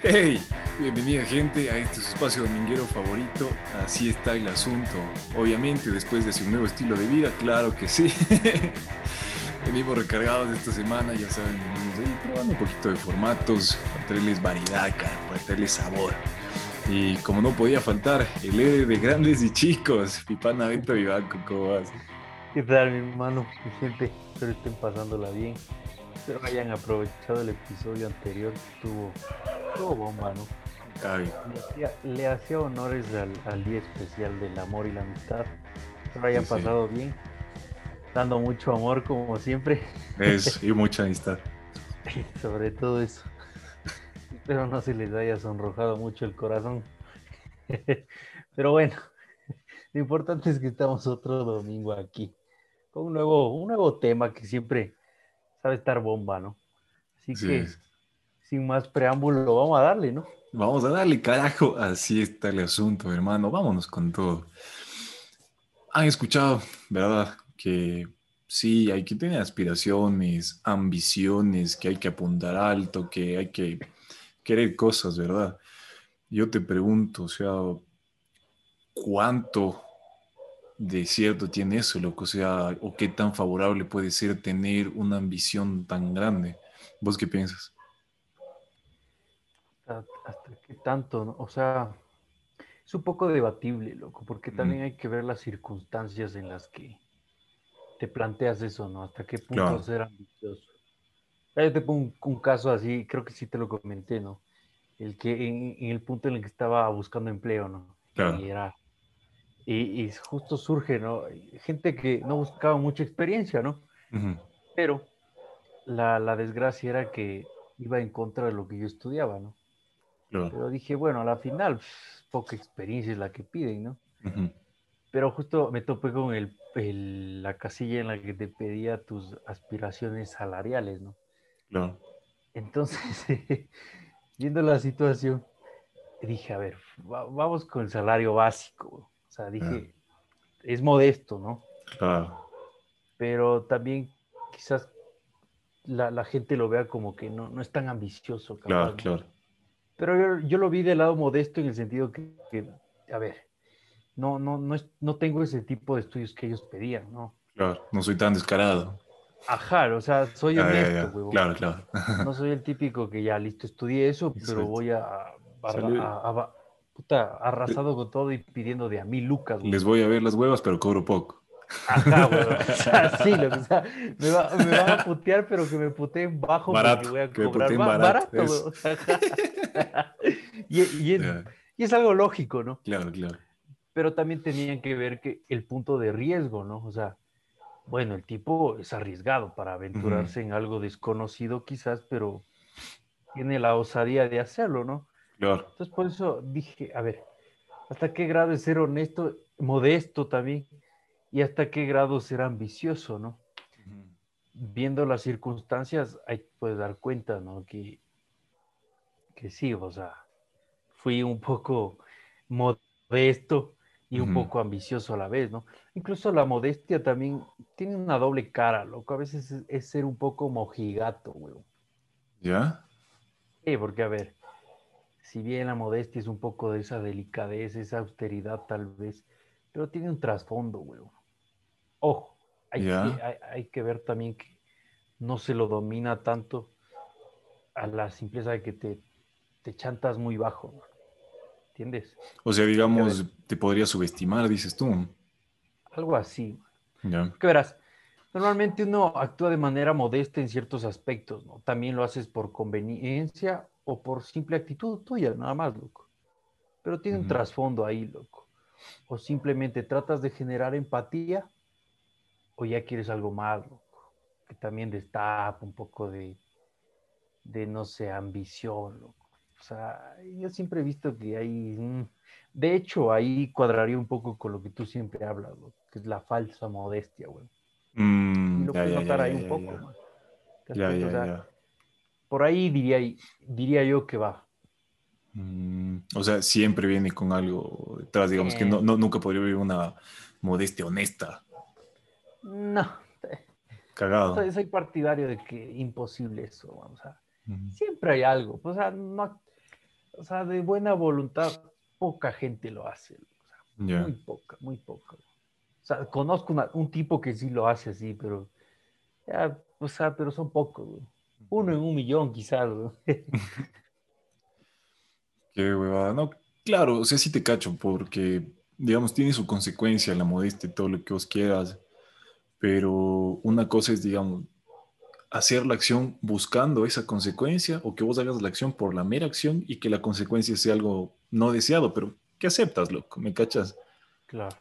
Hey, bienvenida gente a este espacio dominguero favorito. Así está el asunto. Obviamente, después de su nuevo estilo de vida, claro que sí. Venimos recargados esta semana, ya saben, venimos ahí probando un poquito de formatos, para traerles variedad, cara, para traerles sabor. Y como no podía faltar, el héroe de grandes y chicos, Pipana Vento Vivanco, ¿cómo vas? ¿Qué tal, mi hermano? Mi gente, espero estén pasándola bien. Espero hayan aprovechado el episodio anterior, estuvo, estuvo bomba, ¿no? Ay, Le hacía, le hacía honores al, al día especial del amor y la amistad. Espero hayan Sí, sí. pasado bien, dando mucho amor como siempre, es y mucha amistad. sobre todo eso. Espero no se les haya sonrojado mucho el corazón. Pero bueno, lo importante es que estamos otro domingo aquí, con un nuevo, un nuevo tema que siempre sabe estar bomba, ¿no? Así Sí. que, sin más preámbulo, vamos a darle, ¿no? Vamos a darle carajo, así está el asunto, hermano. Vámonos con todo. Han escuchado, ¿verdad? Que sí, hay que tener aspiraciones, ambiciones, que hay que apuntar alto, que hay que querer cosas, ¿verdad? Yo te pregunto, o sea, ¿cuánto de cierto tiene eso, loco? O sea, ¿o qué tan favorable puede ser tener una ambición tan grande? ¿Vos qué piensas? ¿Hasta, qué tanto, no? O sea, es un poco debatible, loco, porque también Mm. hay que ver las circunstancias en las que te planteas eso, ¿no? Hasta qué punto Claro. ser ambicioso. Ya Yo te pongo un, un caso así, creo que sí te lo comenté, ¿no? El que en, en el punto en el que estaba buscando empleo, ¿no? Claro. Y era. Y, y justo surge, ¿no? Gente que no buscaba mucha experiencia, ¿no? Pero la, la desgracia era que iba en contra de lo que yo estudiaba, ¿no? Claro. Pero dije, bueno, a la final, pff, poca experiencia es la que piden, ¿no? Pero justo me topé con el, el- la casilla en la que te pedía tus aspiraciones salariales, ¿no? Claro. Entonces, viendo la situación, dije, a ver, va- vamos con el salario básico. O sea, dije, es modesto, ¿no? Claro, Pero también quizás la, la gente lo vea como que no, no es tan ambicioso. capaz, claro, ¿no? claro. Pero yo, yo lo vi del lado modesto en el sentido que, que, a ver, no, no, no, es, no tengo ese tipo de estudios que ellos pedían, ¿no? Claro, no soy tan descarado. Ajá, o sea, soy Ya, ya, honesto, ya. huevón. Claro, claro. No soy el típico que ya listo, estudié eso, pero Exacto. voy a, a, a- a- puta, arrasado con todo y pidiendo de a mil lucas, güey. Les voy a ver las huevas, pero cobro poco. Ajá, güey. O sea, sí, lo que sea, me, va- me van a putear, pero que me puteen bajo Barato, voy a que me cobrar puteen ba- barato, barato. y, y es, Ya, y es algo lógico, ¿no? Claro, claro. pero también tenían que ver que el punto de riesgo, ¿no? O sea, bueno, el tipo es arriesgado para aventurarse en algo desconocido quizás, pero tiene la osadía de hacerlo, ¿no? Claro. Entonces por eso dije, a ver, ¿hasta qué grado es ser honesto, modesto también? Y hasta qué grado ser ambicioso, ¿no? Viendo las circunstancias, hay puedes dar cuenta, ¿no? Que, que sí, o sea, fui un poco modesto y un poco ambicioso a la vez, ¿no? Incluso la modestia también tiene una doble cara, loco. A veces es, es ser un poco mojigato, güey. ¿Ya? Sí, porque a ver, si bien la modestia es un poco de esa delicadez, esa austeridad tal vez, pero tiene un trasfondo, güey. Ojo, hay, Ya. que, hay, hay que ver también que no se lo domina tanto a la simpleza de que te, te chantas muy bajo. ¿entiendes? O sea, digamos, te podría subestimar, dices tú. Algo así. Ya. Que verás, normalmente uno actúa de manera modesta en ciertos aspectos, ¿no? También lo haces por conveniencia o por simple actitud tuya, nada más, loco. Pero tiene un trasfondo ahí, loco. O simplemente tratas de generar empatía o ya quieres algo más, loco. Que también destapa un poco de, de no sé, ambición, loco. O sea, yo siempre he visto que hay... De hecho, ahí cuadraría un poco con lo que tú siempre hablas, que es la falsa modestia, güey. Y Mm, lo puedes notar ya, ahí ya, un poco, ya. man. ¿Te das Ya, ya, O sea. Por ahí diría, diría yo que va. Mm, o sea, siempre viene con algo detrás, digamos que no, no- nunca podría haber una modestia honesta. No, Cagado. soy, soy partidario de que imposible eso, o sea, Mm, siempre hay algo. O sea, no, o sea, de buena voluntad, poca gente lo hace. Muy poca, muy poca. O sea, conozco un tipo que sí lo hace así, pero, ya, o sea, pero son pocos. Uno en un millón quizás. Qué huevada. No, claro, o sea, sí te cacho, porque, digamos, tiene su consecuencia la modestia y todo lo que vos quieras, pero una cosa es, digamos, hacer la acción buscando esa consecuencia o que vos hagas la acción por la mera acción y que la consecuencia sea algo no deseado, pero que aceptas, loco, ¿me cachas? Claro.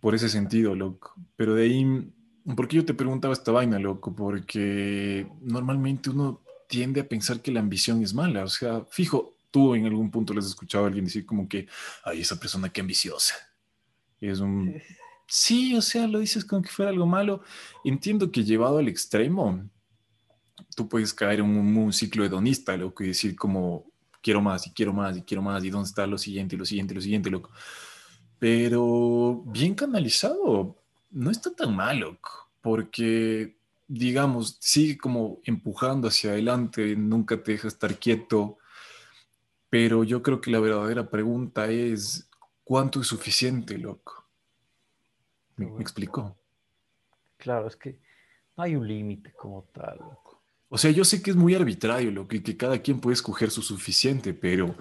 Por ese sentido, loco. Pero de ahí, ¿por qué yo te preguntaba esta vaina, loco? Porque normalmente uno tiende a pensar que la ambición es mala. O sea, fijo, tú en algún punto les has escuchado a alguien decir como que, ay, esa persona qué ambiciosa. es un... Sí, o sea, lo dices como que fuera algo malo. Entiendo que llevado al extremo, tú puedes caer en un, ciclo hedonista, lo que decir como quiero más y quiero más y quiero más y dónde está lo siguiente y lo siguiente y lo siguiente, loco. Pero bien canalizado, no está tan malo, porque digamos, sigue como empujando hacia adelante, nunca te deja estar quieto, pero yo creo que la verdadera pregunta es, ¿cuánto es suficiente, loco? ¿Me, explico? Claro, es que no hay un límite como tal. O sea, yo sé que es muy arbitrario lo que, que cada quien puede escoger su suficiente, pero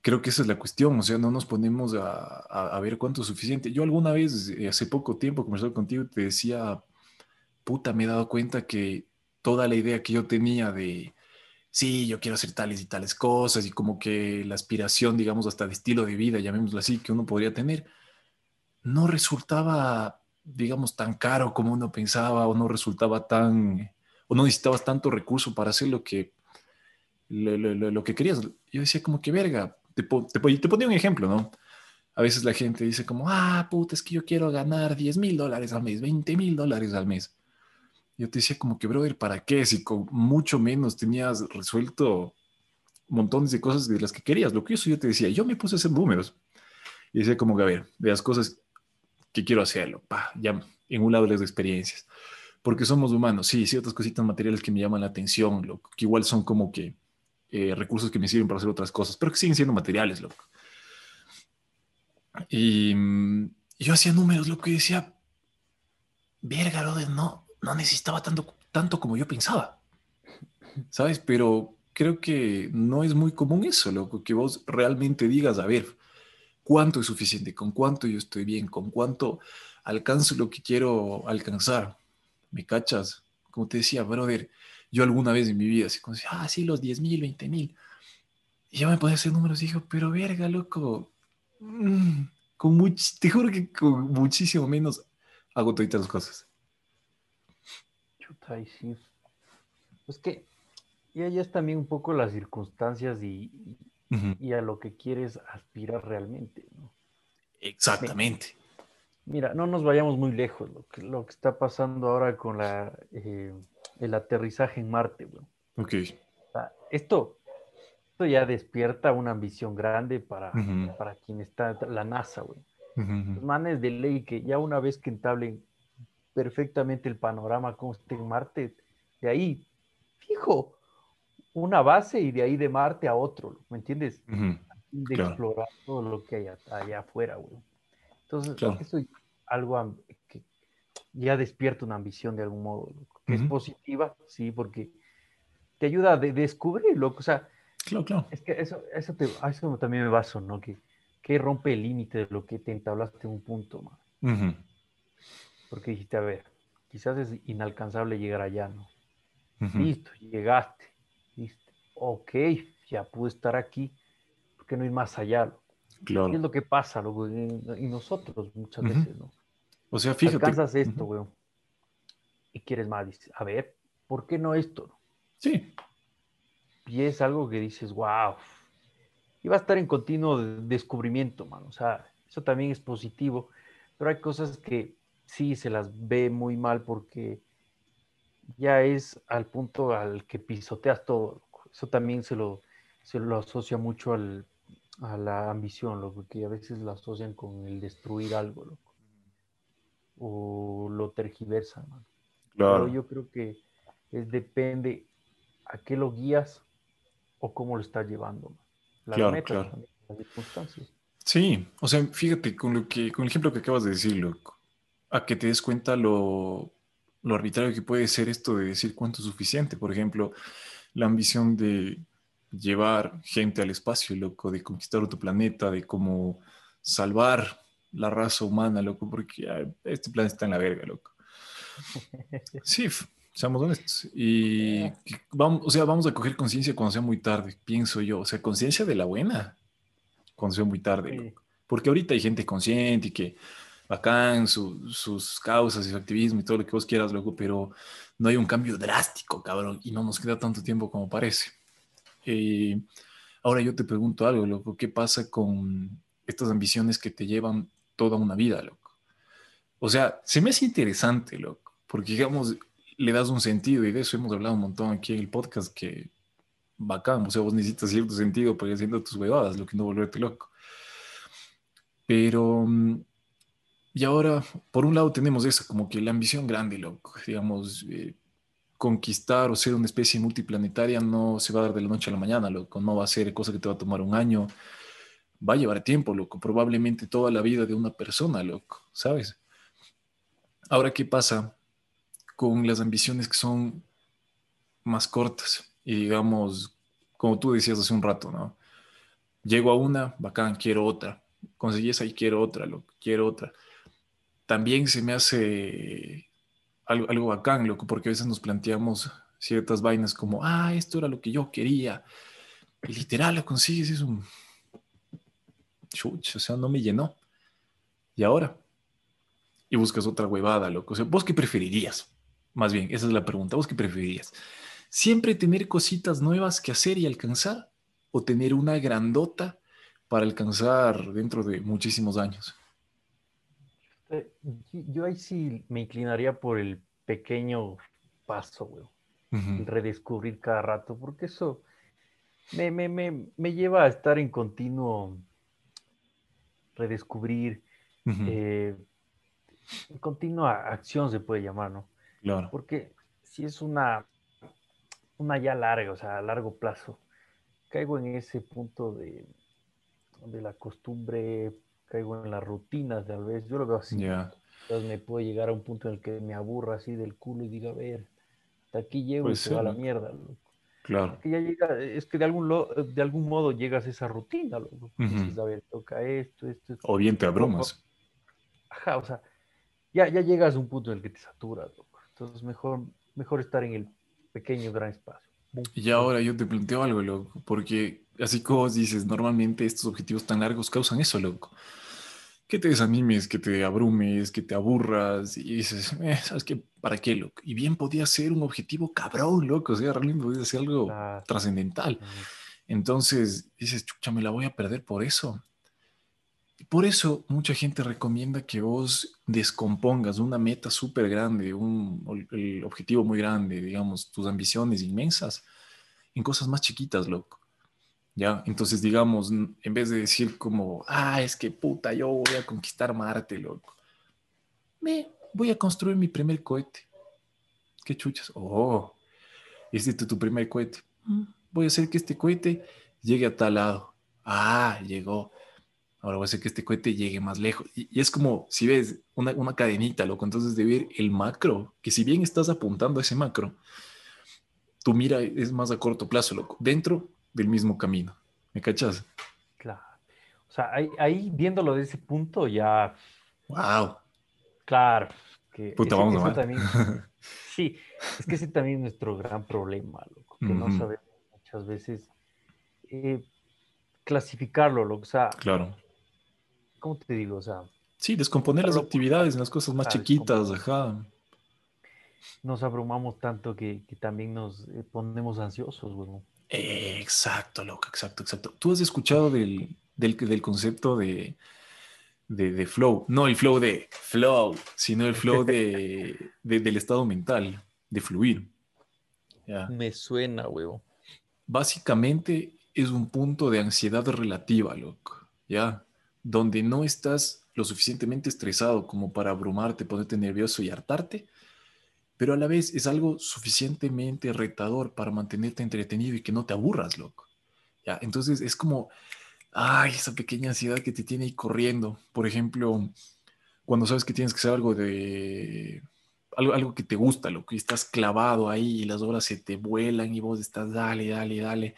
creo que esa es la cuestión. O sea, no nos ponemos a, ver cuánto es suficiente. Yo alguna vez, eh, hace poco tiempo, conversando contigo, te decía, puta, me he dado cuenta que toda la idea que yo tenía de, sí, yo quiero hacer tales y tales cosas y como que la aspiración, digamos, hasta de estilo de vida, llamémoslo así, que uno podría tener, no resultaba, digamos, tan caro como uno pensaba o no resultaba tan, o no necesitabas tanto recurso para hacer lo que, lo, que querías. Yo decía como que verga, te, te, ponía un ejemplo, ¿no? A veces la gente dice como, ah, puta, es que yo quiero ganar 10 mil dólares al mes, 20 mil dólares al mes. Yo te decía como que, brother, ¿para qué? Si con mucho menos tenías resuelto montones de cosas de las que querías. Lo que yo, yo te decía, yo me puse a hacer números. Y decía como que, a de las cosas que quiero hacerlo, pa, ya las experiencias, porque somos humanos, sí, ciertas cositas materiales que me llaman la atención, loco, que igual son como que eh, recursos que me sirven para hacer otras cosas, pero que siguen siendo materiales, loco. Y, yo hacía números, lo que decía, verga, brother, no, no necesitaba tanto, tanto como yo pensaba, ¿sabes? Pero creo que no es muy común eso, loco, que vos realmente digas, a ver, cuánto es suficiente, con cuánto yo estoy bien, con cuánto alcanzo lo que quiero alcanzar. ¿Me cachas? Como te decía, brother, yo alguna vez en mi vida, como, ah, sí, los 10 mil, 20 mil. Y ya me podía hacer números y digo, pero verga, loco, mm, con much, te juro que con muchísimo menos hago todas las cosas. Chuta, y sí. Es que ya es también un poco las circunstancias y, y a lo que quieres aspirar realmente. Exactamente. Mira, no nos vayamos muy lejos, lo que, lo que está pasando ahora con la, eh, el aterrizaje en Marte. Ok. esto, esto ya despierta una ambición grande para, para quien está, la NASA, güey. Los manes de ley que ya una vez que entablen perfectamente el panorama como está en Marte, de ahí, fijo, una base y de ahí de Marte a otro, ¿me entiendes? De explorar todo lo que hay allá afuera, güey. Entonces, eso es algo que ya despierta una ambición de algún modo, que es positiva, sí, porque te ayuda a descubrir, loco. O sea, claro, claro. Es que eso, eso, te, eso también me baso, ¿no? Que, que rompe el límite de lo que te entablaste en un punto, man. Porque dijiste, a ver, quizás es inalcanzable llegar allá, ¿no? Listo, llegaste ok, ya pude estar aquí, porque no ir más allá? Claro. ¿Qué es lo que pasa? Y nosotros muchas veces, ¿no? O sea, fíjate. Alcanzas esto, güey. Y quieres más. Dices, a ver, ¿por qué no esto? Sí. Y es algo que dices, wow. Y va a estar en continuo descubrimiento, man. O sea, eso también es positivo. Pero hay cosas que sí se las ve muy mal porque ya es al punto al que pisoteas todo. Eso también se lo, se lo asocia mucho al, a la ambición, lo que a veces lo asocian con el destruir algo, loco. O lo tergiversan, Claro. Pero yo creo que es depende a qué lo guías o cómo lo estás llevando. Las claro, claro. las circunstancias. Sí, o sea, fíjate con lo que, con el ejemplo que acabas de decir, loco, a que te des cuenta lo, lo arbitrario que puede ser esto de decir cuánto es suficiente. Por ejemplo, la ambición de llevar gente al espacio, loco, de conquistar otro planeta, de cómo salvar la raza humana, loco, porque este planeta está en la verga, loco. Sí, seamos honestos. Y vamos, o sea, vamos a coger conciencia cuando sea muy tarde, pienso yo. O sea, conciencia de la buena cuando sea muy tarde. Porque ahorita hay gente consciente y que bacán sus causas y su activismo y todo lo que vos quieras, loco, pero no hay un cambio drástico, cabrón, y no nos queda tanto tiempo como parece. Eh, ahora yo te pregunto algo, loco, ¿qué pasa con estas ambiciones que te llevan toda una vida, loco? O sea, se me hace interesante, loco, porque digamos, le das un sentido y de eso hemos hablado un montón aquí en el podcast que bacán, o sea, vos necesitas cierto sentido para ir haciendo tus huevadas, lo que no volverte loco. Pero, mm, y ahora, por un lado tenemos esa, como que la ambición grande, loco, digamos, eh, conquistar o ser una especie multiplanetaria no se va a dar de la noche a la mañana, loco, no va a ser cosa que te va a tomar un año, va a llevar tiempo, loco, probablemente toda la vida de una persona, loco, ¿sabes? Ahora, ¿qué pasa con las ambiciones que son más cortas? Y digamos, como tú decías hace un rato, ¿no? Llego a una, bacán, quiero otra. Conseguí esa y quiero otra, loco, quiero otra. También se me hace algo, algo bacán, loco, porque a veces nos planteamos ciertas vainas como, ah, esto era lo que yo quería. Y literal lo consigues, es un... Chuch, o sea, no me llenó. ¿Y ahora? Y buscas otra huevada, loco. O sea, ¿vos qué preferirías? Más bien, esa es la pregunta. ¿Vos qué preferirías? ¿Siempre tener cositas nuevas que hacer y alcanzar? ¿O tener una grandota para alcanzar dentro de muchísimos años? Eh, yo ahí sí me inclinaría por el pequeño paso, güey. redescubrir cada rato, porque eso me, me, me, me, lleva a estar en continuo redescubrir, eh, en continua acción se puede llamar, ¿no? Claro. Porque si es una, una ya larga, o sea, a largo plazo, caigo en ese punto de, de la costumbre caigo en las rutinas, tal vez, yo lo veo así. Entonces me puedo llegar a un punto en el que me aburra así del culo y diga, a ver, hasta aquí llego y se va a la mierda. Claro. ya llega, es que de algún, de algún modo llegas a esa rutina, loco. a ver, toca esto, esto, O bien te abrumas. Ajá, o sea, ya, ya llegas a un punto en el que te saturas, loco. Entonces mejor, mejor estar en el pequeño gran espacio. Y ahora yo te planteo algo, loco, porque así como dices, normalmente estos objetivos tan largos causan eso, loco. Que te desanimes, que te abrumes, que te aburras y dices, eh, ¿sabes qué? ¿Para qué, loco? Y bien podía ser un objetivo cabrón, loco, o sea, realmente podía ser algo trascendental. Entonces dices, chucha, me la voy a perder por eso. Por eso mucha gente recomienda que vos descompongas una meta súper grande, un el objetivo muy grande, digamos, tus ambiciones inmensas, en cosas más chiquitas, loco. ¿Ya? Entonces, digamos, en vez de decir como, ah, es que puta, yo voy a conquistar Marte, loco. Me voy a construir mi primer cohete. ¿Qué chuchas? Oh, este es tu primer cohete. Mm, voy a hacer que este cohete llegue a tal lado. Ah, llegó ahora voy a hacer que este cohete llegue más lejos. Y, es como, si ves, una, una, cadenita, loco. Entonces, de ver el macro, que si bien estás apuntando a ese macro, tu mira es más a corto plazo, loco, dentro del mismo camino. ¿Me cachas? Claro. O sea, ahí, viéndolo de ese punto ya... ¡Wow! Claro. Que Puta, vamos a también, Sí, es que ese también es nuestro gran problema, loco, que no sabemos muchas veces eh, clasificarlo, loco. O sea, claro ¿cómo te digo? O sea... Sí, descomponer las actividades en las cosas más chiquitas, ajá. Nos abrumamos tanto que, también nos eh, ponemos ansiosos, güey. Exacto, loco, exacto, exacto. ¿Tú has escuchado del, del, concepto de, de, flow? No el flow de flow, sino el flow de, del estado mental, de fluir. Me suena, güey. Básicamente es un punto de ansiedad relativa, loco. ¿Ya? donde no estás lo suficientemente estresado como para abrumarte, ponerte nervioso y hartarte, pero a la vez es algo suficientemente retador para mantenerte entretenido y que no te aburras, loco. ¿ya? Entonces es como, ay, esa pequeña ansiedad que te tiene ahí corriendo. Por ejemplo, cuando sabes que tienes que hacer algo de, algo, algo que te gusta, lo que estás clavado ahí y las horas se te vuelan y vos estás, dale, dale, dale.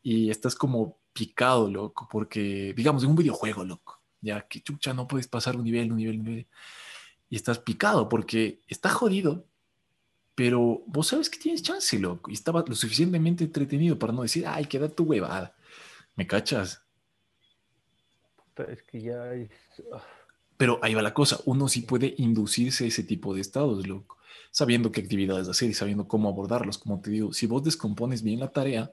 Y estás como picado, loco, porque, digamos, en un videojuego, loco, ya que chucha, no puedes pasar un nivel, un nivel, un nivel. Y estás picado porque está jodido, pero vos sabes que tienes chance, loco, y estaba lo suficientemente entretenido para no decir, ay, queda tu huevada. ¿Me cachas? Es que ya es... Ah. Pero ahí va la cosa, uno sí puede inducirse a ese tipo de estados, loco, sabiendo qué actividades hacer y sabiendo cómo abordarlos. Como te digo, si vos descompones bien la tarea,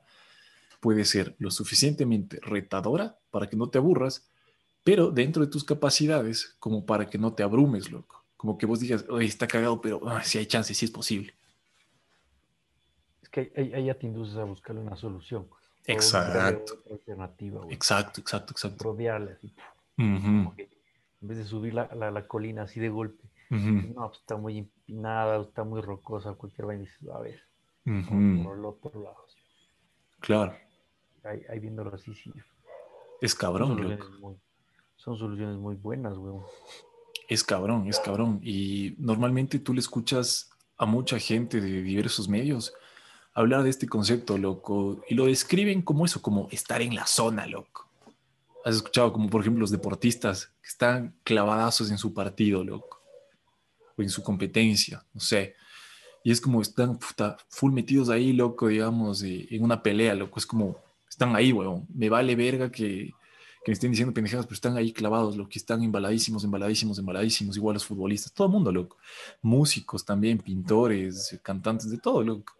puede ser lo suficientemente retadora para que no te aburras, pero dentro de tus capacidades, como para que no te abrumes, loco. Como que vos digas, oye, está cagado, pero si hay chance, si es posible. Es que ahí, ya te induces a buscarle una solución. Exacto. alternativa, Exacto, exacto, exacto. Rodearle así. en vez de subir la, la, colina así de golpe. No, pues, está muy empinada, está muy rocosa, cualquier vaina dices, a ver, por el otro lado. Claro. Ahí, viéndolo así, sí. Es cabrón, son soluciones, muy, son soluciones muy buenas, weón. Es cabrón, es cabrón. Y normalmente tú le escuchas a mucha gente de diversos medios hablar de este concepto, loco, y lo describen como eso, como estar en la zona, loco. Has escuchado como, por ejemplo, los deportistas que están clavadazos en su partido, loco, o en su competencia, no sé. Y es como están full metidos ahí, loco, digamos, en una pelea, loco. Es como, están ahí, weón. Me vale verga que, me estén diciendo pendejadas, pero están ahí clavados, lo que están embaladísimos, embaladísimos, embaladísimos, igual los futbolistas, todo el mundo, loco. Músicos también, pintores, cantantes, de todo, loco.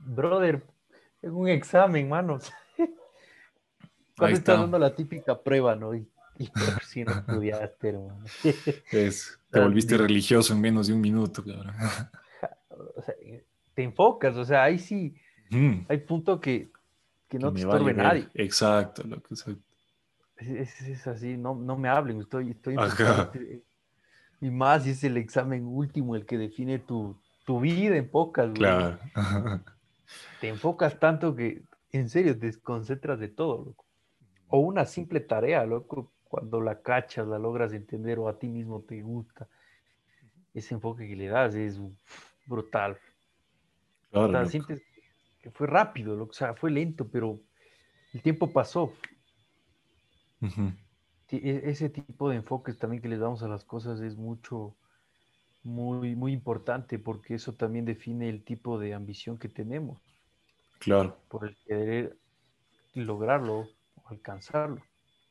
Brother, es un examen, manos. Cuando estás dando la típica prueba, ¿no? Y, por si no estudiaste, hermano. Es, te volviste religioso en menos de un minuto, cabrón. O sea, te enfocas, o sea, ahí sí, hay punto que, que no te estorbe nadie. Exacto, lo que es, así, no, no me hablen, estoy, estoy y más si es el examen último el que define tu, tu vida en pocas. Claro. Te enfocas tanto que en serio te desconcentras de todo, loco. O una simple tarea, loco, cuando la cachas, la logras entender o a ti mismo te gusta, ese enfoque que le das es brutal. Claro, sientes que fue rápido, o sea, fue lento, pero el tiempo pasó. E, ese tipo de enfoques también que les damos a las cosas es mucho, muy, muy importante porque eso también define el tipo de ambición que tenemos. Claro. Por el querer lograrlo, alcanzarlo.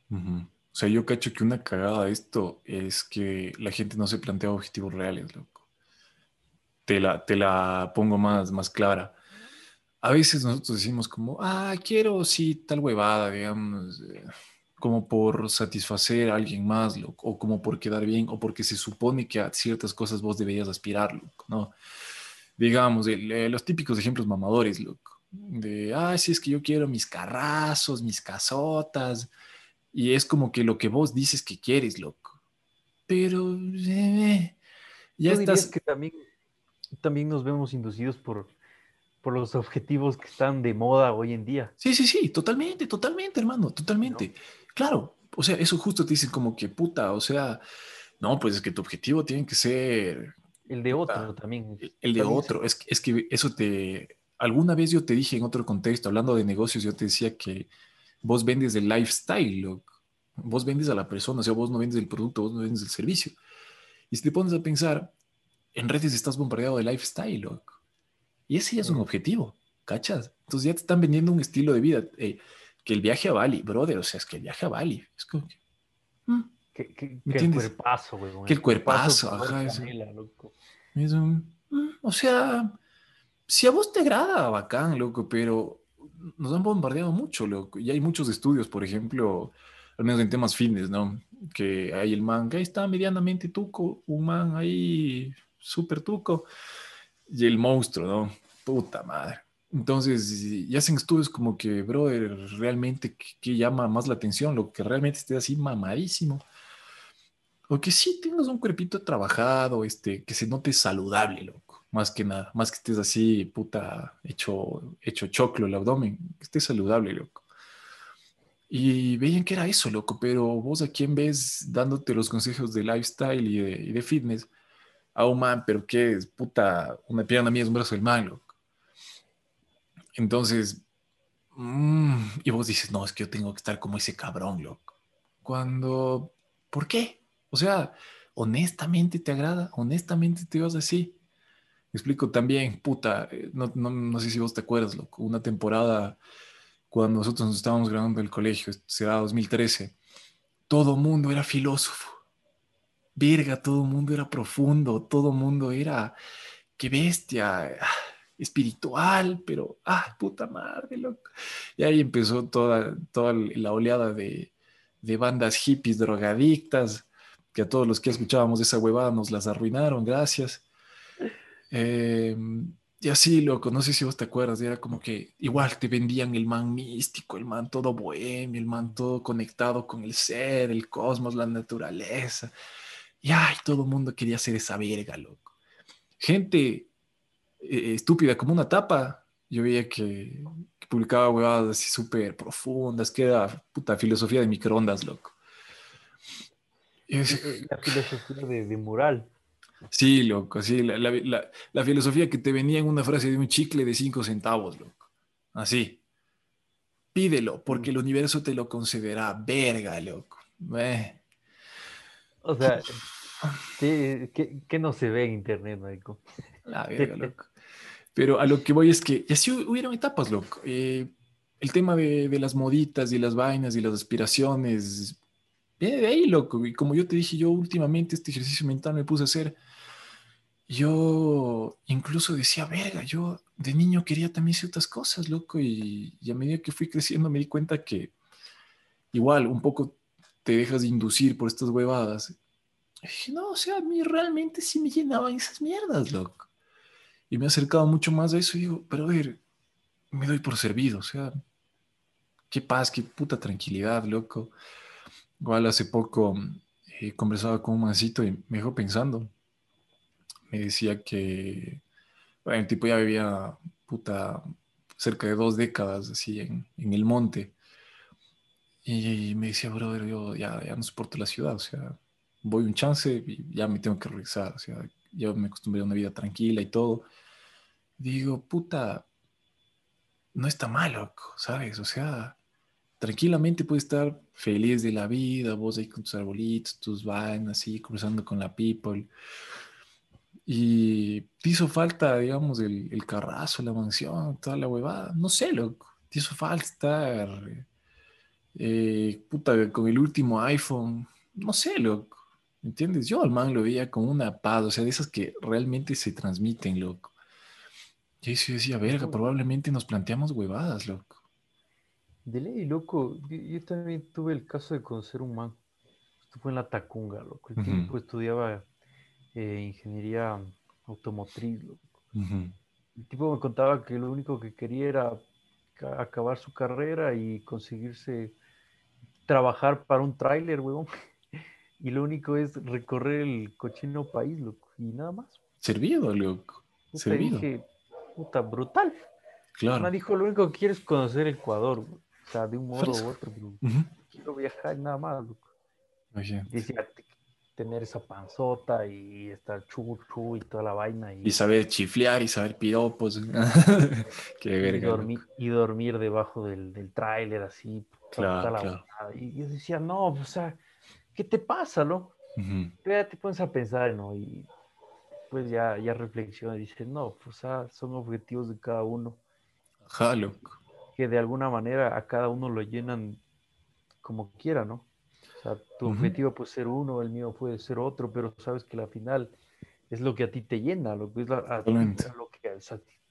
O sea, yo cacho que una cagada de esto es que la gente no se plantea objetivos reales, loco. Te la, te la pongo más, más clara. A veces nosotros decimos como, ah, quiero sí tal huevada, digamos. Eh, como por satisfacer a alguien más, o como por quedar bien, o porque se supone que a ciertas cosas vos deberías aspirar, ¿no? Digamos, los típicos ejemplos mamadores, loco, de, ah, si es que yo quiero mis carrazos, mis casotas, y es como que lo que vos dices que quieres, loco. Pero, eh, ya estás... que también, también nos vemos inducidos por, por los objetivos que están de moda hoy en día. Sí, sí, sí, totalmente, totalmente, hermano, totalmente. Claro, o sea, eso justo te dicen como que puta, o sea, no, pues es que tu objetivo tiene que ser... El de otro también. El de otro, es, es que eso te... Alguna vez yo te dije en otro contexto, hablando de negocios, yo te decía que vos vendes el lifestyle, vos vendes a la persona, o sea, vos no vendes el producto, vos no vendes el servicio. Y si te pones a pensar, en redes estás bombardeado de lifestyle, loco. Y ese ya es un objetivo, ¿cachas? Entonces ya te están vendiendo un estilo de vida. Eh, que el viaje a Bali, brother, o sea, es que el viaje a Bali, es como que... Mm, que, el cuerpazo, güey. Que el cuerpazo, ajá. Mm, o sea, si a vos te agrada, bacán, loco, pero nos han bombardeado mucho, loco. Y hay muchos estudios, por ejemplo, al menos en temas fitness, ¿no? Que hay el man que ahí está medianamente tuco, un man ahí súper tuco, y el monstruo, ¿no? Puta madre. Entonces, y hacen estudios como que, brother, realmente, ¿qué, llama más la atención? Lo que realmente esté así mamadísimo. O que sí tengas un cuerpito trabajado, este, que se note saludable, loco. Más que nada. Más que estés así, puta, hecho, hecho choclo el abdomen. Que esté saludable, loco. Y veían que era eso, loco, pero vos a quién ves dándote los consejos de lifestyle y de, fitness, a un man, pero que es puta, una pierna mía es un brazo del man, loco. Entonces, mm, y vos dices, no, es que yo tengo que estar como ese cabrón, loco. Cuando, ¿por qué? O sea, honestamente te agrada, honestamente te vas así. Explico también, puta, eh, no, no, no sé si vos te acuerdas, loco, una temporada cuando nosotros nos estábamos graduando del colegio, será 2013, todo mundo era filósofo. Verga, todo mundo era profundo, todo mundo era, qué bestia, ah, espiritual, pero, ah, puta madre, loco. Y ahí empezó toda, toda la oleada de, de bandas hippies drogadictas, que a todos los que escuchábamos esa huevada nos las arruinaron, gracias. Eh, y así, loco, no sé si vos te acuerdas, era como que igual te vendían el man místico, el man todo bohemio, el man todo conectado con el ser, el cosmos, la naturaleza. Y ay, todo el mundo quería ser esa verga, loco. Gente eh, estúpida como una tapa. Yo veía que, publicaba huevadas así súper profundas, que era puta filosofía de microondas, loco. la filosofía de mural. Sí, loco, sí, la, filosofía que te venía en una frase de un chicle de cinco centavos, loco. Así. Pídelo, porque el universo te lo concederá. Verga, loco. O sea, ¿qué, no se ve en internet, loco? La verga, loco. Pero a lo que voy es que, y así hubieron etapas, loco. Eh, el tema de, de, las moditas y las vainas y las aspiraciones, viene de ahí, loco. Y como yo te dije, yo últimamente este ejercicio mental me puse a hacer yo incluso decía, verga, yo de niño quería también ciertas cosas, loco, y, a medida que fui creciendo me di cuenta que igual un poco te dejas de inducir por estas huevadas. Dije, no, o sea, a mí realmente sí me llenaban esas mierdas, loco. Y me he acercado mucho más a eso y digo, pero a ver, me doy por servido, o sea, qué paz, qué puta tranquilidad, loco. Igual hace poco eh, conversaba con un mancito y me dejó pensando me decía que, bueno, el tipo ya vivía, puta, cerca de dos décadas así en, el monte. Y, me decía, brother, yo ya, ya no soporto la ciudad, o sea, voy un chance y ya me tengo que regresar, o sea, yo me acostumbré a una vida tranquila y todo. Digo, puta, no está mal, ¿sabes? O sea, tranquilamente puedes estar feliz de la vida, vos ahí con tus arbolitos, tus vainas, así, cruzando con la people. Y te hizo falta, digamos, el, el, carrazo, la mansión, toda la huevada. No sé, loco. Te hizo falta estar, eh, puta, con el último iPhone. No sé, loco. ¿Entiendes? Yo al man lo veía con una paz, o sea, de esas que realmente se transmiten, loco. Y ahí se decía, verga, probablemente nos planteamos huevadas, loco. De ley, loco. Yo, también tuve el caso de conocer un man. Esto fue en la Tacunga, loco. El tipo estudiaba eh, ingeniería automotriz. El tipo me contaba que lo único que quería era acabar su carrera y conseguirse trabajar para un tráiler, weón. Y lo único es recorrer el cochino país, loco. Y nada más. Servido, loco. Servido. dije, puta, brutal. Claro. Me dijo, lo único que quiero es conocer Ecuador, O sea, de un modo u otro. Quiero viajar nada más, loco. Oye. Y decía, tener esa panzota y estar chu, chu y toda la vaina. Y, saber chiflear y saber piropos. Qué verga. Y dormir, y dormir debajo del, del tráiler así. Claro, Y yo decía, no, o sea, ¿qué te pasa, no? ya te pones a pensar, ¿no? Y pues ya, ya reflexiona y dice, no, pues son objetivos de cada uno. Jalo. Que de alguna manera a cada uno lo llenan como quiera, ¿no? Sea, tu objetivo puede ser uno, el mío puede ser otro, pero sabes que la final es lo que a ti te llena, lo que es lo que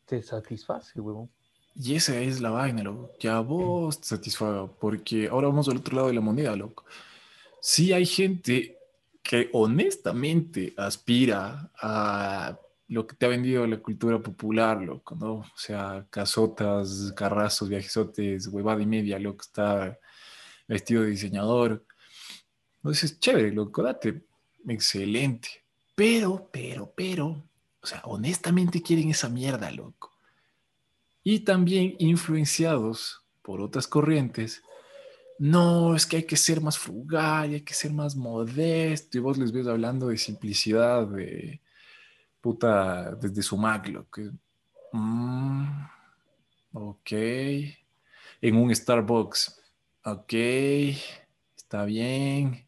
te satisface, huevón. Y esa es la vaina, loco, que a vos te satisfaga, porque ahora vamos al otro lado de la moneda, loco. Sí hay gente que honestamente aspira a lo que te ha vendido la cultura popular, loco, ¿no? O sea, casotas, carrazos, viajesotes, huevada y media, loco, está vestido de diseñador, entonces, chévere, loco, date, excelente. Pero, pero, pero, o sea, honestamente quieren esa mierda, loco. Y también influenciados por otras corrientes, no, es que hay que ser más frugal, hay que ser más modesto, y vos les ves hablando de simplicidad, de puta, desde su maglo, que, mm, ok, en un Starbucks, ok, está bien,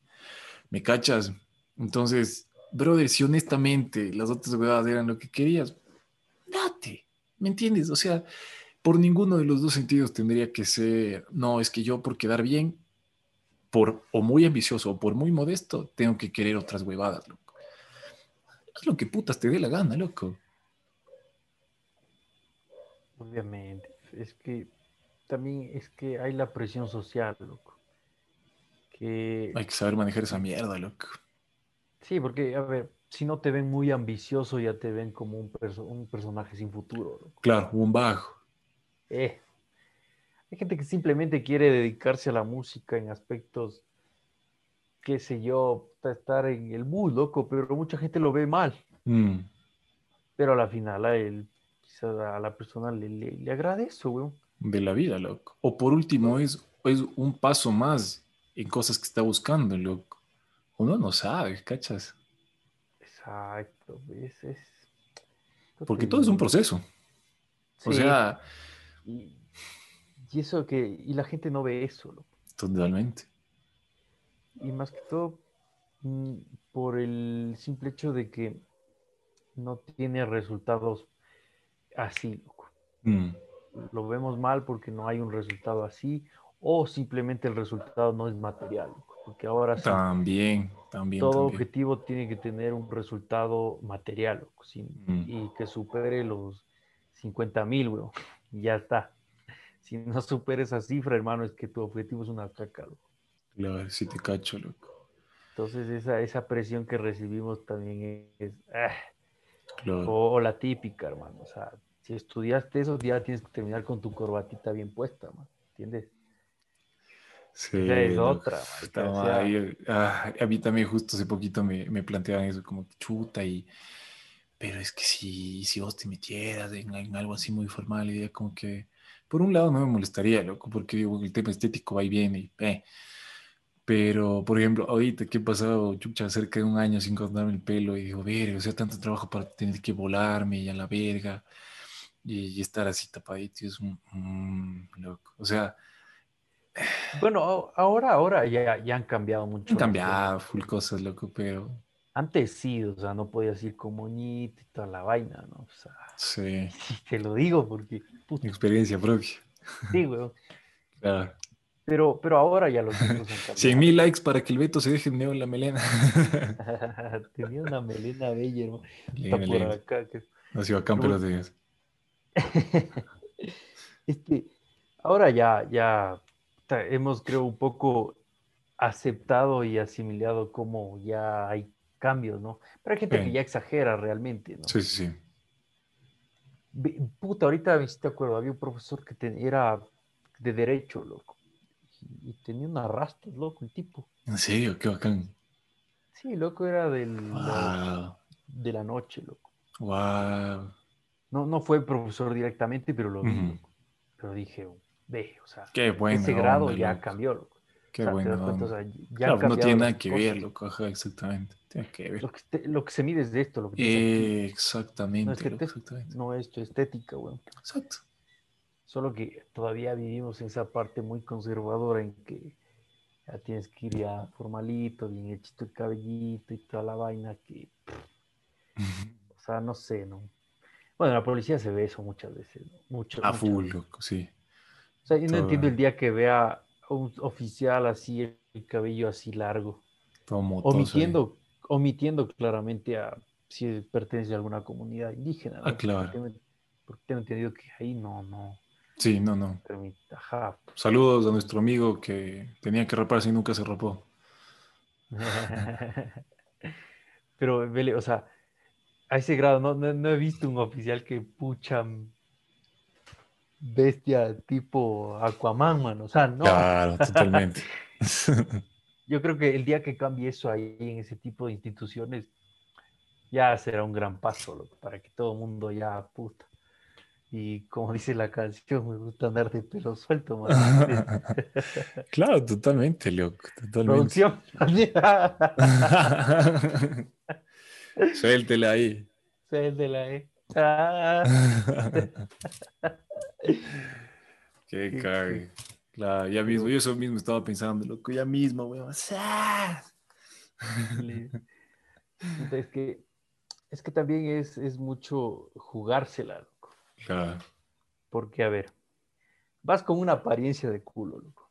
me cachas. Entonces, brother, si honestamente las otras huevadas eran lo que querías, date, ¿me entiendes? O sea, por ninguno de los dos sentidos tendría que ser, no, es que yo por quedar bien, por o muy ambicioso o por muy modesto, tengo que querer otras huevadas, loco. Haz lo que putas te dé la gana, loco. Obviamente, es que también es que hay la presión social, loco. Que... Hay que saber manejar esa mierda, loco. Sí, porque, a ver, si no te ven muy ambicioso, ya te ven como un, un personaje sin futuro. Loco. Claro, un bajo. Eh. Hay gente que simplemente quiere dedicarse a la música en aspectos, qué sé yo, estar en el mood, loco, pero mucha gente lo ve mal. Mm. Pero a la final a él, quizás a la persona le, le, eso, weón. De la vida, loco. O por último, es, es un paso más en cosas que está buscando, loco. Uno no sabe, ¿cachas? Exacto, es, es... Porque todo es un proceso. O sea, y, eso que, y la gente no ve eso. Totalmente. Y más que todo, mm, por el simple hecho de que no tiene resultados así, mm. Lo vemos mal porque no hay un resultado así, o simplemente el resultado no es material, porque ahora también, también, todo objetivo tiene que tener un resultado material, mm. y que supere los 50 mil, weón ya está. Si no superes esa cifra, hermano, es que tu objetivo es una caca, loco. Claro, si te cacho, loco. Entonces esa, esa presión que recibimos también es... Ah, o, la típica, hermano. O sea, si estudiaste eso, ya tienes que terminar con tu corbatita bien puesta, man. ¿Entiendes? Sí. es otra. Ah, a mí también justo hace poquito me, me planteaban eso como chuta y pero es que si, si vos te metieras en, algo así muy formal, idea como que, por un lado no me molestaría, loco, porque digo, el tema estético va y viene, y, eh. pero, por ejemplo, ahorita que he pasado, chucha, cerca de un año sin cortarme el pelo, y digo, ver, o sea, tanto trabajo para tener que volarme y a la verga, y, estar así tapadito, es un, loco, o sea... Bueno, ahora, ahora ya, ya han cambiado mucho. Han cambiado full cosas, loco, pero antes sí, o sea, no podías ir como moñito y toda la vaina, ¿no? O sea, sí. Te lo digo porque... Experiencia propia. Sí, güey. Claro. Pero, pero ahora ya los han cambiado. 100 mil likes para que el Beto se deje neo en la melena. Tenía una melena bella, hermano. Está por acá. Que... Nació acá en pero... este, ahora ya, ya hemos, creo, un poco aceptado y asimilado como ya hay cambios, ¿no? Pero hay gente que ya exagera realmente, ¿no? Sí, sí, sí. Puta, ahorita me te acuerdo, había un profesor que era de derecho, loco. Y, tenía unas rastas, loco, el tipo. ¿En serio? Qué bacán. Sí, loco, era del, de la noche, loco. Wow. No, no fue profesor directamente, pero lo vi, Pero dije, ve, o sea, Qué bueno, ese grado ya cambió, loco. Qué bueno. no tiene nada que ver, loco, exactamente. Tiene que ver. Lo que, se mide es de esto. Lo que exactamente. No es, tu estética, weón. Exacto. Solo que todavía vivimos en esa parte muy conservadora en que ya tienes que ir ya formalito, bien hechito el cabellito y toda la vaina que... o sea, no sé, ¿no? Bueno, la policía se ve eso muchas veces, ¿no? Mucho, A full, loco, sí. O sea, yo no entiendo el día que vea un oficial así, el cabello así largo. omitiendo, omitiendo claramente a si pertenece a alguna comunidad indígena. Ah, claro. Porque tengo, entendido que ahí no, no. Sí, no, no. Saludos a nuestro amigo que tenía que raparse y nunca se rapó. Pero, o sea, a ese grado no, no, he visto un oficial que pucha bestia tipo Aquaman, man. O sea, no. Claro, totalmente. Yo creo que el día que cambie eso ahí en ese tipo de instituciones, ya será un gran paso para que todo el mundo ya puta. Y como dice la canción, me gusta andar de pelo suelto, man. claro, totalmente, loco. Totalmente. Producción. Suéltela ahí. Suéltela ahí. Ah. Qué cague. Claro, ya mismo, yo eso mismo estaba pensando, loco, ya mismo, weón. Es que, es que también es, es mucho jugársela, loco. Claro. Porque, a ver, vas con una apariencia de culo, loco.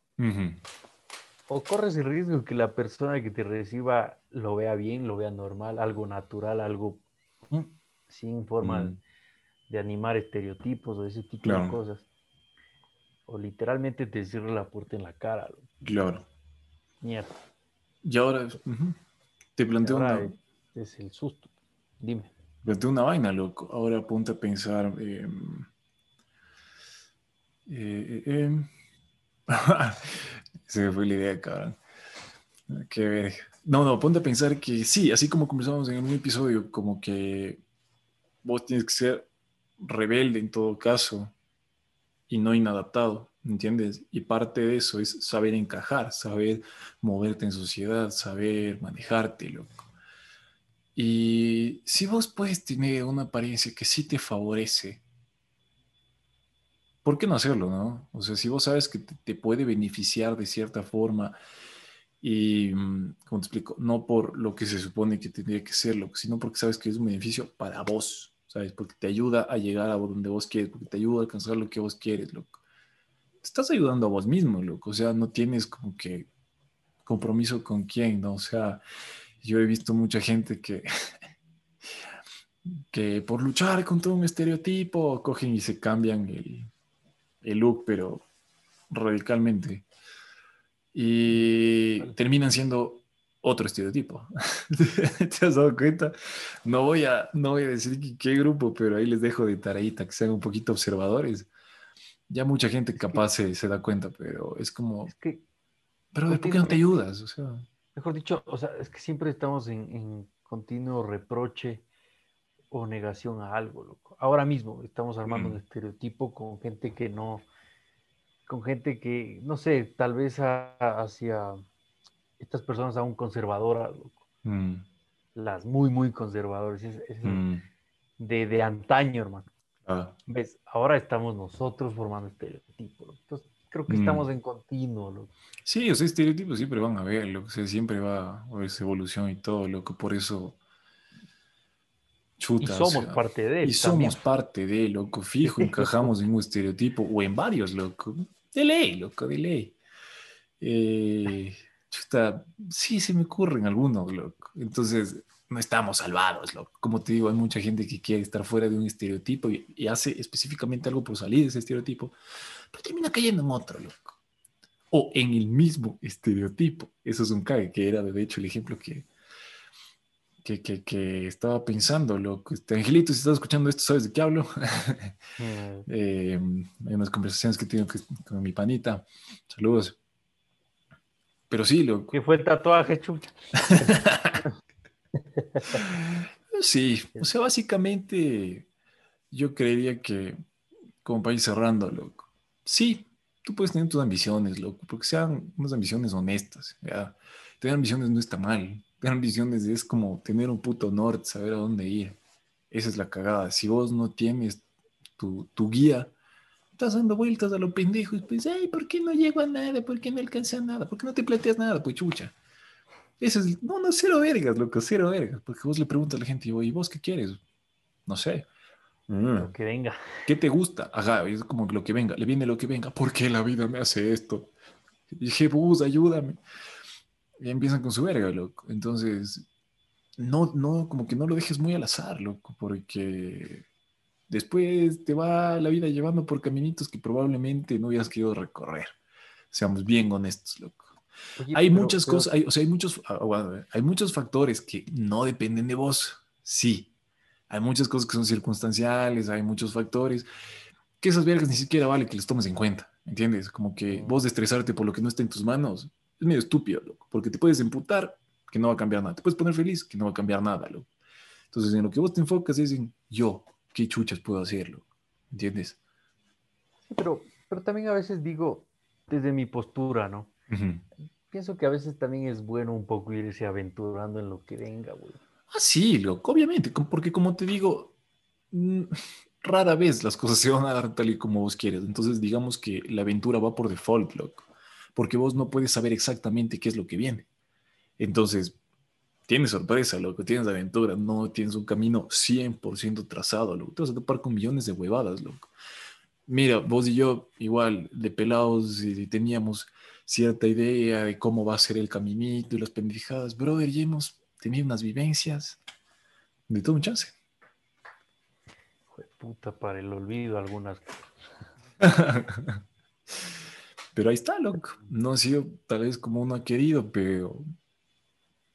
O corres el riesgo que la persona que te reciba lo vea bien, lo vea normal, algo natural, algo sin forma de animar estereotipos o ese tipo de cosas. O literalmente te cierra la puerta en la cara. Loco. Claro. Mierda. Y ahora te planteo una... Es el susto. Dime. Planteo una vaina, loco. Ahora ponte a pensar... Em, eh, eh, em, se me fue la idea, cabrón. Que No, no, ponte a pensar que sí, así como conversamos en un episodio, como que vos tienes que ser rebelde en todo caso y no inadaptado, ¿entiendes? Y parte de eso es saber encajar, saber moverte en sociedad, saber manejarte, loco. Y si vos puedes tener una apariencia que sí te favorece, ¿por qué no hacerlo, no? O sea, si vos sabes que te, puede beneficiar de cierta forma y, mm, como te explico, no por lo que se supone que tendría que serlo, sino porque sabes que es un beneficio para vos, ¿sabes? Porque te ayuda a llegar a donde vos quieres, porque te ayuda a alcanzar lo que vos quieres, loco. Te estás ayudando a vos mismo, loco. O sea, no tienes como que compromiso con quién, ¿no? O sea, yo he visto mucha gente que, que por luchar contra un estereotipo cogen y se cambian el, el look, pero radicalmente. Y terminan siendo otro estereotipo. ¿Te has dado cuenta? No voy a, no voy a decir qué grupo, pero ahí les dejo de tareita, que sean un poquito observadores. Ya mucha gente capaz se, se, da cuenta, pero es como... que, pero ¿por qué no te ayudas? O sea, mejor dicho, o sea, es que siempre estamos en, en continuo reproche o negación a algo, loco. Ahora mismo estamos armando un mm. estereotipo con gente que no, con gente que, no sé, tal vez hacia estas personas aún conservadoras, mm. las muy, muy conservadoras, mm. de, de, antaño, hermano. Ah. ¿Ves? Ahora estamos nosotros formando estereotipos. Entonces, creo que estamos en continuo. Loco. Sí, o sea, estereotipos siempre van a ver, lo que siempre va a haber esa evolución y todo, lo que por eso y somos parte de él. Y somos parte de, loco, fijo, encajamos en un estereotipo o en varios, loco. De ley, loco, de ley. Eh, chuta, sí, se me ocurren algunos, loco. Entonces, no estamos salvados, loco. Como te digo, hay mucha gente que quiere estar fuera de un estereotipo y, hace específicamente algo por salir de ese estereotipo, pero termina cayendo en otro, loco. O en el mismo estereotipo. Eso es un cague, que era de hecho el ejemplo que, que, que, estaba pensando, loco. Este, Angelito, si estás escuchando esto, ¿sabes de qué hablo? Mm. Eh, hay unas conversaciones que tengo con mi panita. Saludos. Pero sí, loco. ¿Qué fue el tatuaje, chucha? sí, o sea, básicamente yo creería que, como para ir cerrando, loco, sí, tú puedes tener tus ambiciones, loco, porque sean unas ambiciones honestas, ¿ya? Tener ambiciones no está mal, tener ambiciones es como tener un puto norte, saber a dónde ir. Esa es la cagada. Si vos no tienes tu, tu guía, estás dando vueltas a lo pendejo y pues, ay, ¿por qué no llego a nada? ¿Por qué no alcancé a nada? ¿Por qué no te planteas nada? Pues chucha. Eso es, no, no, cero vergas, loco, cero vergas. Porque vos le preguntas a la gente, ¿y vos qué quieres? No sé. Mm. Lo que venga. ¿Qué te gusta? Ajá, es como lo que venga, le viene lo que venga. ¿Por qué la vida me hace esto? Y dije, bus, ayúdame y empiezan con su verga, loco. Entonces, no, no, como que no lo dejes muy al azar, loco, porque después te va la vida llevando por caminitos que probablemente no hubieras querido recorrer. Seamos bien honestos, loco. hay muchas cosas, hay, o sea, hay muchos, ah, hay muchos factores que no dependen de vos, sí. Hay muchas cosas que son circunstanciales, hay muchos factores que esas vergas ni siquiera vale que les tomes en cuenta, ¿entiendes? Como que vos de estresarte por lo que no está en tus manos, es medio estúpido, loco, porque te puedes emputar que no va a cambiar nada, te puedes poner feliz que no va a cambiar nada, loco. Entonces, en lo que vos te enfocas es en yo, qué chuchas puedo hacerlo, ¿entiendes? pero, pero también a veces digo, desde mi postura, ¿no? Pienso que a veces también es bueno un poco irse aventurando en lo que venga, güey. Ah, sí, loco, obviamente, porque como te digo, mm, rara vez las cosas se van a dar tal y como vos quieres. Entonces, digamos que la aventura va por default, loco, porque vos no puedes saber exactamente qué es lo que viene. Entonces, tienes sorpresa, loco, tienes aventura, no tienes un camino 100% trazado, loco. Te vas a topar con millones de huevadas, loco. Mira, vos y yo, igual, de pelados, y teníamos cierta idea de cómo va a ser el caminito y las pendejadas. Brother, ya hemos tenido unas vivencias de todo un chance. puta, para el olvido algunas pero ahí está, loco. No ha sido tal vez como uno ha querido, pero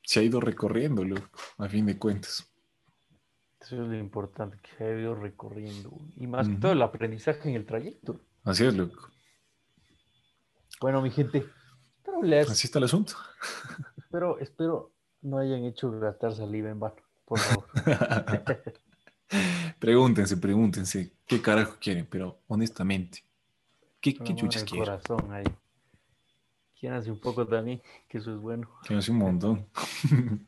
se ha ido recorriendo, loco, a fin de cuentas. Eso es lo importante, que se ha ido recorriendo. Y más que todo el aprendizaje en el trayecto. Así es, loco. Bueno, mi gente, Así está el asunto. Espero, espero no hayan hecho gastar saliva en vano, por favor. pregúntense, pregúntense qué carajo quieren, pero honestamente, ¿qué, qué chuches quieren? corazón ahí. Hace un poco también, que eso es bueno. Quieren hace un montón.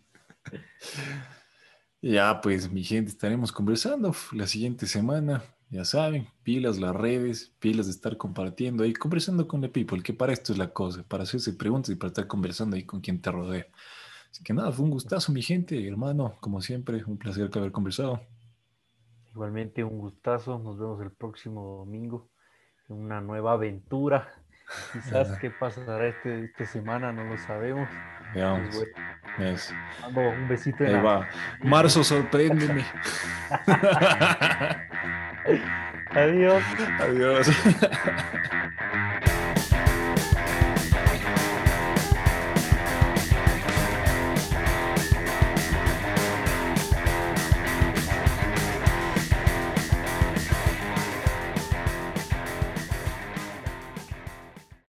ya, pues, mi gente, estaremos conversando la siguiente semana ya saben, pilas las redes, pilas de estar compartiendo ahí, conversando con el people, que para esto es la cosa, para hacerse preguntas y para estar conversando ahí con quien te rodea. Así que nada, fue un gustazo, mi gente, hermano, como siempre, un placer haber conversado. Igualmente un gustazo, nos vemos el próximo domingo en una nueva aventura. Quizás qué pasará este, esta semana, no lo sabemos. Veamos. Pues un besito. Ahí va. Marzo, sorpréndeme. Adiós. Adiós.